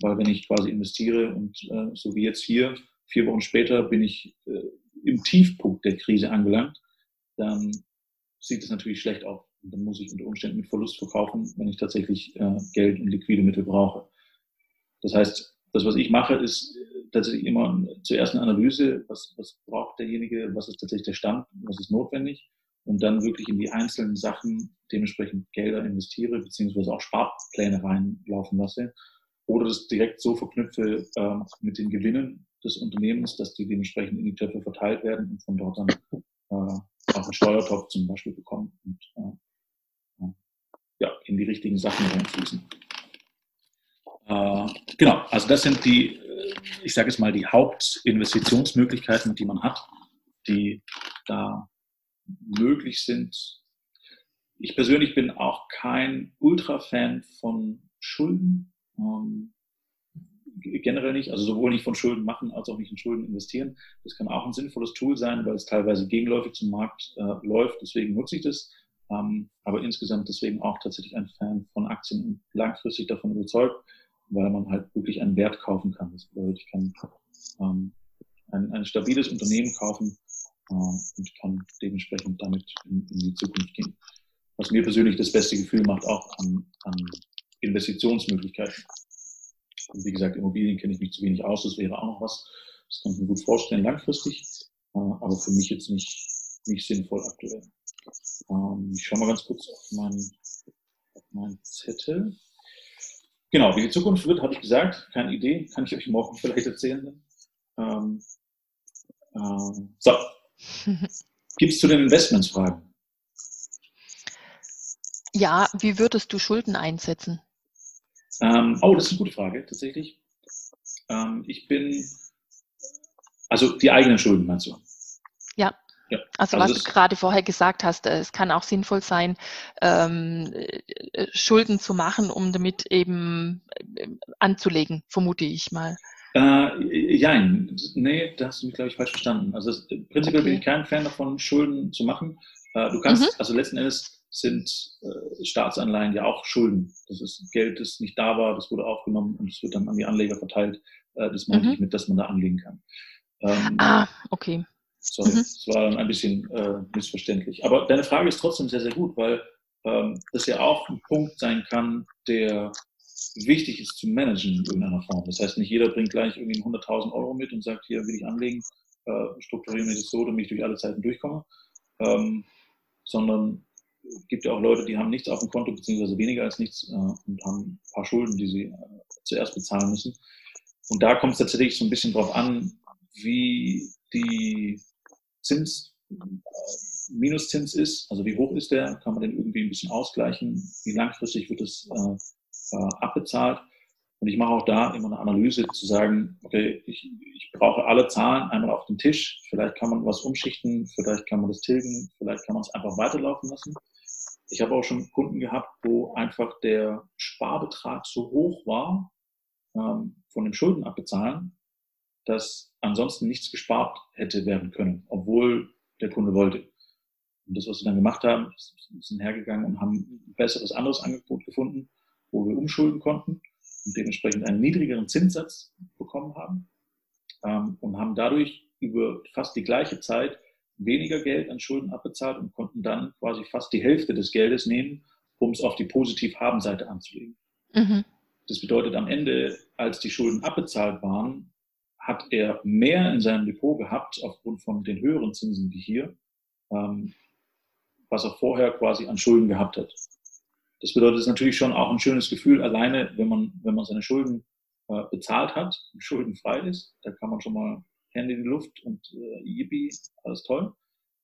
[SPEAKER 1] Weil wenn ich quasi investiere und äh, so wie jetzt hier, vier Wochen später bin ich äh, im Tiefpunkt der Krise angelangt, dann sieht es natürlich schlecht aus. Und dann muss ich unter Umständen mit Verlust verkaufen, wenn ich tatsächlich äh, Geld und liquide Mittel brauche. Das heißt, das, was ich mache, ist äh, tatsächlich immer zuerst eine Analyse, was, was braucht derjenige, was ist tatsächlich der Stand, was ist notwendig und dann wirklich in die einzelnen Sachen dementsprechend Gelder investiere, beziehungsweise auch Sparpläne reinlaufen lasse oder das direkt so verknüpfe äh, mit den Gewinnen des Unternehmens, dass die dementsprechend in die Töpfe verteilt werden und von dort dann äh, auch einen Steuertopf zum Beispiel bekommen. Und, äh, ja, in die richtigen Sachen reinfließen. Äh, genau, also das sind die, äh, ich sage es mal, die Hauptinvestitionsmöglichkeiten, die man hat, die da möglich sind. Ich persönlich bin auch kein Ultra-Fan von Schulden. Ähm, generell nicht, also sowohl nicht von Schulden machen als auch nicht in Schulden investieren. Das kann auch ein sinnvolles Tool sein, weil es teilweise gegenläufig zum Markt äh, läuft. Deswegen nutze ich das. Ähm, aber insgesamt deswegen auch tatsächlich ein Fan von Aktien und langfristig davon überzeugt, weil man halt wirklich einen Wert kaufen kann. Das bedeutet, ich kann ähm, ein, ein stabiles Unternehmen kaufen äh, und kann dementsprechend damit in, in, die Zukunft gehen. Was mir persönlich das beste Gefühl macht, auch an, an Investitionsmöglichkeiten. Und wie gesagt, Immobilien kenne ich mich zu wenig aus, das wäre auch noch was. Das kann ich mir gut vorstellen, langfristig, äh, aber für mich jetzt nicht, nicht sinnvoll aktuell. Ähm, ich schaue mal ganz kurz auf meinen, auf meinen Zettel. Genau, wie die Zukunft wird, habe ich gesagt. Keine Idee, kann ich euch morgen vielleicht erzählen. Ähm, ähm, so. Gibt es zu den Investments Fragen?
[SPEAKER 2] Ja, wie würdest du Schulden einsetzen?
[SPEAKER 1] Ähm, oh, das ist eine gute Frage, tatsächlich. Ähm, ich bin, also die eigenen Schulden meinst du?
[SPEAKER 2] Ja. Also, also was du gerade vorher gesagt hast, äh, es kann auch sinnvoll sein, ähm, äh, Schulden zu machen, um damit eben äh, anzulegen, vermute ich mal.
[SPEAKER 1] Äh, jein, nee, da hast du mich, glaube ich, falsch verstanden. Also prinzipiell okay. bin ich kein Fan davon, Schulden zu machen. Äh, du kannst, mhm. also letzten Endes sind äh, Staatsanleihen ja auch Schulden. Das ist Geld, das nicht da war, das wurde aufgenommen und es wird dann an die Anleger verteilt. Äh, das meine mhm. ich mit, dass man da anlegen kann.
[SPEAKER 2] Ähm, ah, okay.
[SPEAKER 1] Sorry, mhm. das war dann ein bisschen äh, missverständlich. Aber deine Frage ist trotzdem sehr, sehr gut, weil ähm, das ja auch ein Punkt sein kann, der wichtig ist zu managen in irgendeiner Form. Das heißt, nicht jeder bringt gleich irgendwie 100.000 Euro mit und sagt, hier will ich anlegen, äh, strukturieren wir das so, damit ich durch alle Zeiten durchkomme. Ähm, sondern es gibt ja auch Leute, die haben nichts auf dem Konto, beziehungsweise weniger als nichts äh, und haben ein paar Schulden, die sie äh, zuerst bezahlen müssen. Und da kommt es tatsächlich so ein bisschen drauf an, wie die Zins, Minuszins ist, also wie hoch ist der, kann man den irgendwie ein bisschen ausgleichen, wie langfristig wird es äh, äh, abbezahlt. Und ich mache auch da immer eine Analyse zu sagen, okay, ich, ich brauche alle Zahlen einmal auf den Tisch. Vielleicht kann man was umschichten, vielleicht kann man das tilgen, vielleicht kann man es einfach weiterlaufen lassen. Ich habe auch schon Kunden gehabt, wo einfach der Sparbetrag so hoch war ähm, von den Schulden abbezahlen, dass ansonsten nichts gespart hätte werden können, obwohl der Kunde wollte. Und das, was sie dann gemacht haben, sind hergegangen und haben ein besseres anderes Angebot gefunden, wo wir umschulden konnten und dementsprechend einen niedrigeren Zinssatz bekommen haben ähm, und haben dadurch über fast die gleiche Zeit weniger Geld an Schulden abbezahlt und konnten dann quasi fast die Hälfte des Geldes nehmen, um es auf die Positiv-Haben-Seite anzulegen. Mhm. Das bedeutet, am Ende, als die Schulden abbezahlt waren, hat er mehr in seinem Depot gehabt, aufgrund von den höheren Zinsen wie hier, ähm, was er vorher quasi an Schulden gehabt hat. Das bedeutet, es natürlich schon auch ein schönes Gefühl, alleine, wenn man, wenn man seine Schulden äh, bezahlt hat, schuldenfrei ist, da kann man schon mal Hände in die Luft und äh, yippie, alles toll.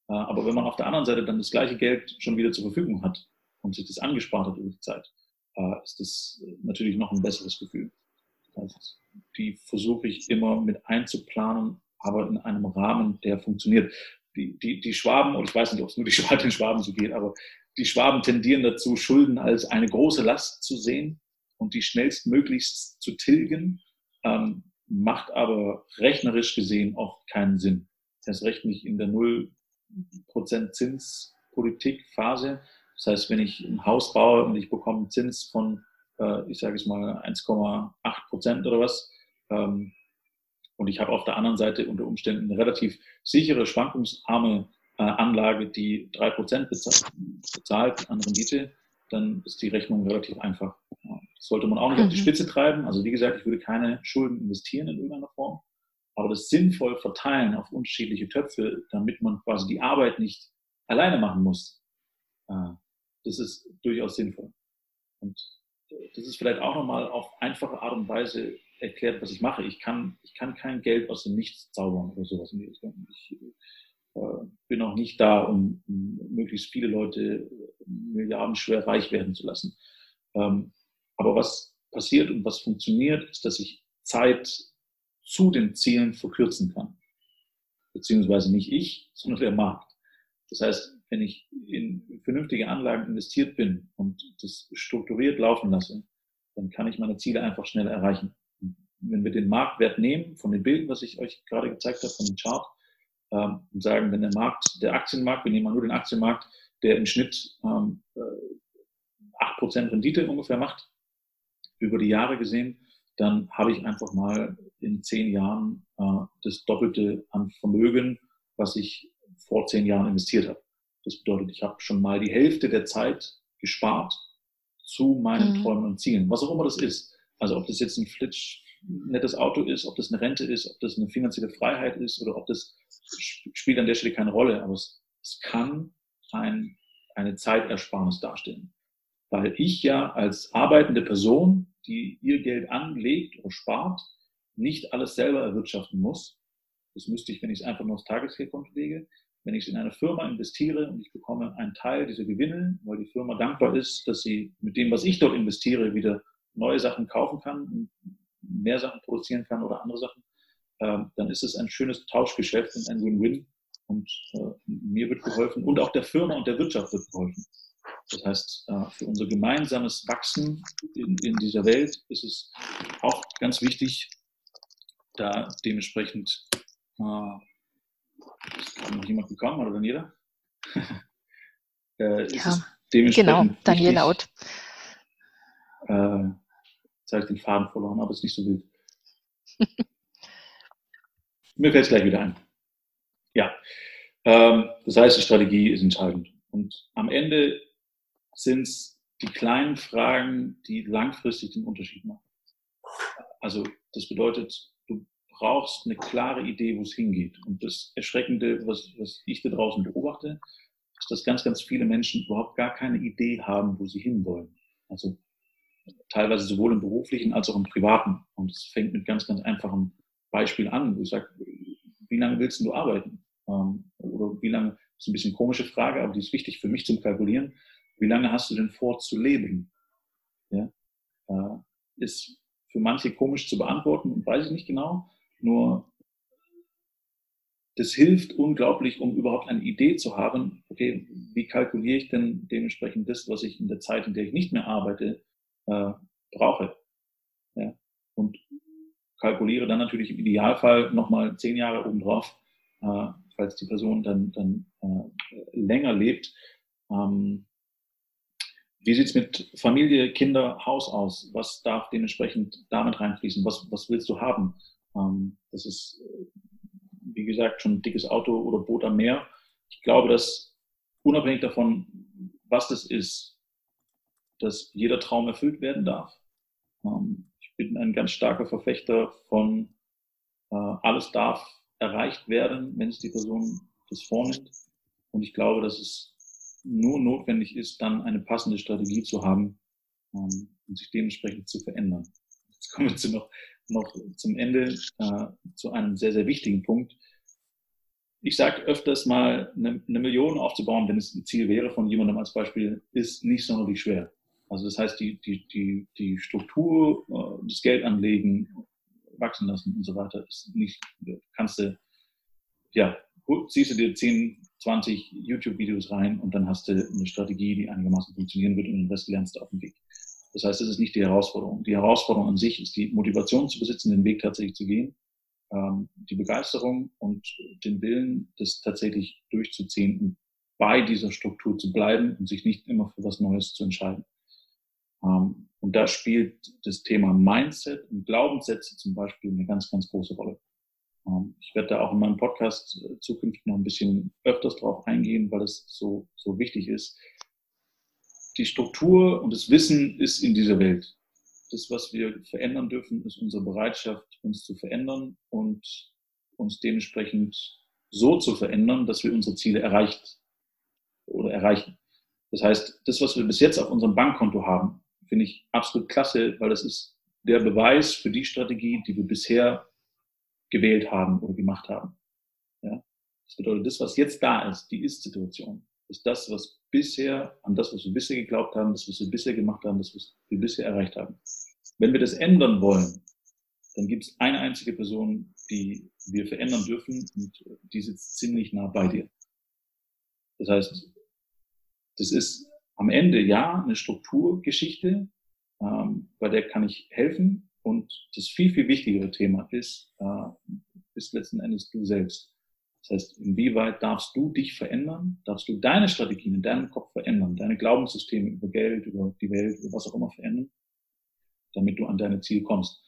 [SPEAKER 1] Äh, aber wenn man auf der anderen Seite dann das gleiche Geld schon wieder zur Verfügung hat und sich das angespart hat über die Zeit, äh, ist das natürlich noch ein besseres Gefühl. Das heißt, die versuche ich immer mit einzuplanen, aber in einem Rahmen, der funktioniert. Die, die, die Schwaben, und ich weiß nicht, ob es nur die Schwaben, den Schwaben so geht, aber die Schwaben tendieren dazu, Schulden als eine große Last zu sehen und die schnellstmöglichst zu tilgen. Ähm, macht aber rechnerisch gesehen auch keinen Sinn. Das recht nicht in der 0% Zinspolitikphase. Das heißt, wenn ich ein Haus baue und ich bekomme einen Zins von, äh, ich sage es mal, 1,8 Prozent oder was, ähm, und ich habe auf der anderen Seite unter Umständen eine relativ sichere, schwankungsarme äh, Anlage, die 3% bezahlt an Rendite, dann ist die Rechnung relativ einfach. Das sollte man auch nicht mhm. auf die mhm. Spitze treiben. Also wie gesagt, ich würde keine Schulden investieren in irgendeiner Form, aber das sinnvoll verteilen auf unterschiedliche Töpfe, damit man quasi die Arbeit nicht alleine machen muss, äh, das ist durchaus sinnvoll. Und das ist vielleicht auch nochmal auf einfache Art und Weise erklärt, was ich mache. Ich kann, ich kann kein Geld aus dem Nichts zaubern oder sowas. Ich, äh, bin auch nicht da, um, möglichst viele Leute milliardenschwer reich werden zu lassen. Ähm, aber was passiert und was funktioniert, ist, dass ich Zeit zu den Zielen verkürzen kann. Beziehungsweise nicht ich, sondern der Markt. Das heißt, wenn ich in vernünftige Anlagen investiert bin und das strukturiert laufen lasse, dann kann ich meine Ziele einfach schneller erreichen. wenn wir den Marktwert nehmen, von den Bildern, was ich euch gerade gezeigt habe, von dem Chart, ähm, und sagen, wenn der Markt, der Aktienmarkt, wir nehmen mal nur den Aktienmarkt, der im Schnitt ähm, 8% Rendite ungefähr macht, über die Jahre gesehen, dann habe ich einfach mal in zehn Jahren äh, das Doppelte an Vermögen, was ich vor zehn Jahren investiert habe. Das bedeutet, ich habe schon mal die Hälfte der Zeit gespart zu meinen mhm. Träumen und Zielen, was auch immer das ist. Also ob das jetzt ein flitsch nettes Auto ist, ob das eine Rente ist, ob das eine finanzielle Freiheit ist oder ob das spielt an der Stelle keine Rolle, aber es, es kann ein, eine Zeitersparnis darstellen. Weil ich ja als arbeitende Person, die ihr Geld anlegt oder spart, nicht alles selber erwirtschaften muss. Das müsste ich, wenn ich es einfach nur aufs Tagesgeldkonto lege. Wenn ich in eine Firma investiere und ich bekomme einen Teil dieser Gewinne, weil die Firma dankbar ist, dass sie mit dem, was ich dort investiere, wieder neue Sachen kaufen kann mehr Sachen produzieren kann oder andere Sachen, äh, dann ist es ein schönes Tauschgeschäft und ein Win-Win. Und äh, mir wird geholfen und auch der Firma und der Wirtschaft wird geholfen. Das heißt, äh, für unser gemeinsames Wachsen in, in dieser Welt ist es auch ganz wichtig, da dementsprechend äh, ist noch jemand gekommen oder Daniela?
[SPEAKER 2] äh, ja, genau, Daniela Laut.
[SPEAKER 1] Äh, jetzt habe ich den Faden verloren, aber es ist nicht so wild. Mir fällt es gleich wieder ein. Ja, ähm, das heißt, die Strategie ist entscheidend. Und am Ende sind es die kleinen Fragen, die langfristig den Unterschied machen. Also das bedeutet, brauchst eine klare Idee, wo es hingeht. Und das Erschreckende, was, was ich da draußen beobachte, ist, dass ganz, ganz viele Menschen überhaupt gar keine Idee haben, wo sie hinwollen. Also teilweise sowohl im beruflichen als auch im privaten. Und es fängt mit ganz, ganz einfachen Beispielen an, wo ich sage, wie lange willst du arbeiten? Ähm, oder wie lange, das ist ein bisschen eine komische Frage, aber die ist wichtig für mich zum Kalkulieren. Wie lange hast du denn vor zu leben? Ja, äh, ist für manche komisch zu beantworten, weiß ich nicht genau. Nur das hilft unglaublich, um überhaupt eine Idee zu haben, okay, wie kalkuliere ich denn dementsprechend das, was ich in der Zeit, in der ich nicht mehr arbeite, äh, brauche. Ja? Und kalkuliere dann natürlich im Idealfall nochmal zehn Jahre obendrauf, äh, falls die Person dann, dann äh, länger lebt. Ähm, wie sieht's mit Familie, Kinder, Haus aus? Was darf dementsprechend damit reinfließen? Was, was willst du haben? Ähm, das ist, wie gesagt, schon ein dickes Auto oder Boot am Meer. Ich glaube, dass unabhängig davon, was das ist, dass jeder Traum erfüllt werden darf. Ähm, ich bin ein ganz starker Verfechter von äh, alles darf erreicht werden, wenn es die Person das vornimmt. Und ich glaube, dass es nur notwendig ist, dann eine passende Strategie zu haben ähm, und sich dementsprechend zu verändern. Jetzt kommen wir zu noch, noch zum Ende äh, zu einem sehr, sehr wichtigen Punkt. Ich sage öfters mal, eine, eine Million aufzubauen, wenn es ein Ziel wäre von jemandem als Beispiel, ist nicht sonderlich schwer. Also das heißt, die, die, die, die Struktur, äh, das Geld anlegen, wachsen lassen und so weiter, ist nicht, kannst du, ja, ziehst du dir 10, 20 YouTube-Videos rein und dann hast du eine Strategie, die einigermaßen funktionieren wird und den Rest lernst du auf dem Weg. Das heißt, das ist nicht die Herausforderung. Die Herausforderung an sich ist die Motivation zu besitzen, den Weg tatsächlich zu gehen, ähm, die Begeisterung und den Willen, das tatsächlich durchzuziehen und bei dieser Struktur zu bleiben und sich nicht immer für was Neues zu entscheiden. Ähm, und da spielt das Thema Mindset und Glaubenssätze zum Beispiel eine ganz, ganz große Rolle. Ähm, ich werde da auch in meinem Podcast äh, zukünftig noch ein bisschen öfters drauf eingehen, weil es so, so wichtig ist. Die Struktur und das Wissen ist in dieser Welt. Das, was wir verändern dürfen, ist unsere Bereitschaft, uns zu verändern und uns dementsprechend so zu verändern, dass wir unsere Ziele erreicht oder erreichen. Das heißt, das, was wir bis jetzt auf unserem Bankkonto haben, finde ich absolut klasse, weil das ist der Beweis für die Strategie, die wir bisher gewählt haben oder gemacht haben. Ja? Das bedeutet, das, was jetzt da ist, die Ist-Situation, ist das, was bisher, an das, was wir bisher geglaubt haben, das, was wir bisher gemacht haben, das, was wir bisher erreicht haben. Wenn wir das ändern wollen, dann gibt es eine einzige Person, die wir verändern dürfen und die sitzt ziemlich nah bei dir. Das heißt, das ist am Ende ja eine Strukturgeschichte, ähm, bei der kann ich helfen, und das viel, viel wichtigere Thema ist, äh, ist letzten Endes du selbst. Das heißt, inwieweit darfst du dich verändern? Darfst du deine Strategien in deinem Kopf verändern, deine Glaubenssysteme über Geld, über die Welt, über was auch immer verändern, damit du an deine Ziele kommst?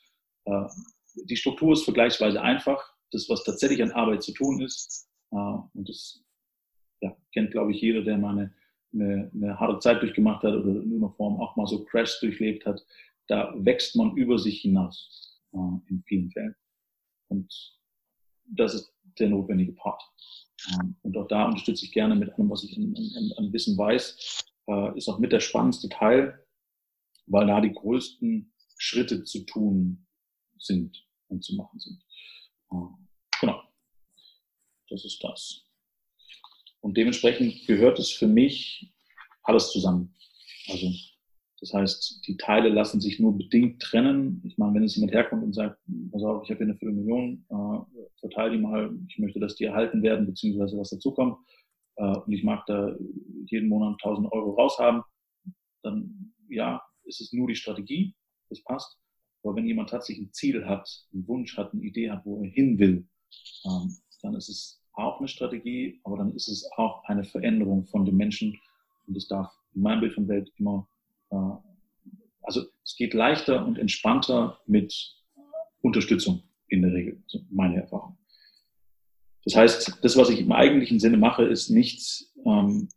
[SPEAKER 1] Äh, die Struktur ist vergleichsweise einfach. Das, was tatsächlich an Arbeit zu tun ist, äh, und das ja, kennt, glaube ich, jeder, der mal eine, eine, eine harte Zeit durchgemacht hat oder in irgendeiner Form auch mal so Crash durchlebt hat, da wächst man über sich hinaus äh, in vielen Fällen. Und das ist der notwendige Part. Ähm, und auch da unterstütze ich gerne mit allem, was ich an, an, an Wissen weiß. Äh, ist auch mit der spannendste Teil, weil da die größten Schritte zu tun sind und zu machen sind. Äh, genau. Das ist das. Und dementsprechend gehört es für mich alles zusammen. Also das heißt, die Teile lassen sich nur bedingt trennen. Ich meine, wenn jetzt jemand herkommt und sagt, pass auf, ich habe hier eine Viertelmillion, äh, verteile die mal, ich möchte, dass die erhalten werden, beziehungsweise was dazukommt, äh, und ich mag da jeden Monat 1000 Euro raushaben, dann ja, ist es nur die Strategie, das passt. Aber wenn jemand tatsächlich ein Ziel hat, einen Wunsch hat, eine Idee hat, wo er hin will, ähm, dann ist es auch eine Strategie, aber dann ist es auch eine Veränderung von dem Menschen. Und es darf in meinem Bild von Welt immer also es geht leichter und entspannter mit Unterstützung in der Regel, meine Erfahrung. Das heißt, das, was ich im eigentlichen Sinne mache, ist nicht, ähm,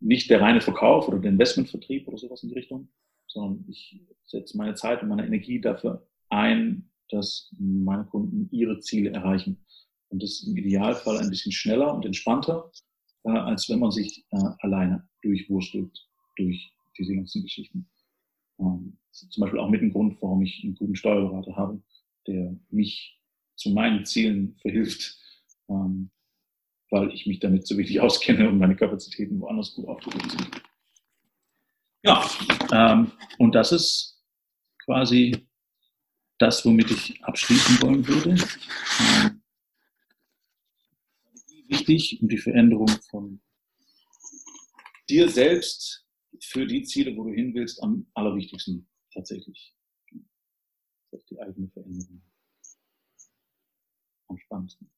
[SPEAKER 1] nicht der reine Verkauf oder der Investmentvertrieb oder sowas in die Richtung, sondern ich setze meine Zeit und meine Energie dafür ein, dass meine Kunden ihre Ziele erreichen. Und das im Idealfall ein bisschen schneller und entspannter, äh, als wenn man sich äh, alleine durchwurstelt durch diese ganzen Geschichten. Ähm, zum Beispiel auch mit ein Grund, warum ich einen guten Steuerberater habe, der mich zu meinen Zielen verhilft, ähm, weil ich mich damit so wenig auskenne und meine Kapazitäten woanders gut aufgehoben sind. Ja, ähm, und das ist quasi das, womit ich abschließen wollen würde. Ähm, wichtig, um die Veränderung von dir selbst für die Ziele, wo du hin willst, am allerwichtigsten tatsächlich. Das ist die eigene Veränderung. Am spannendsten.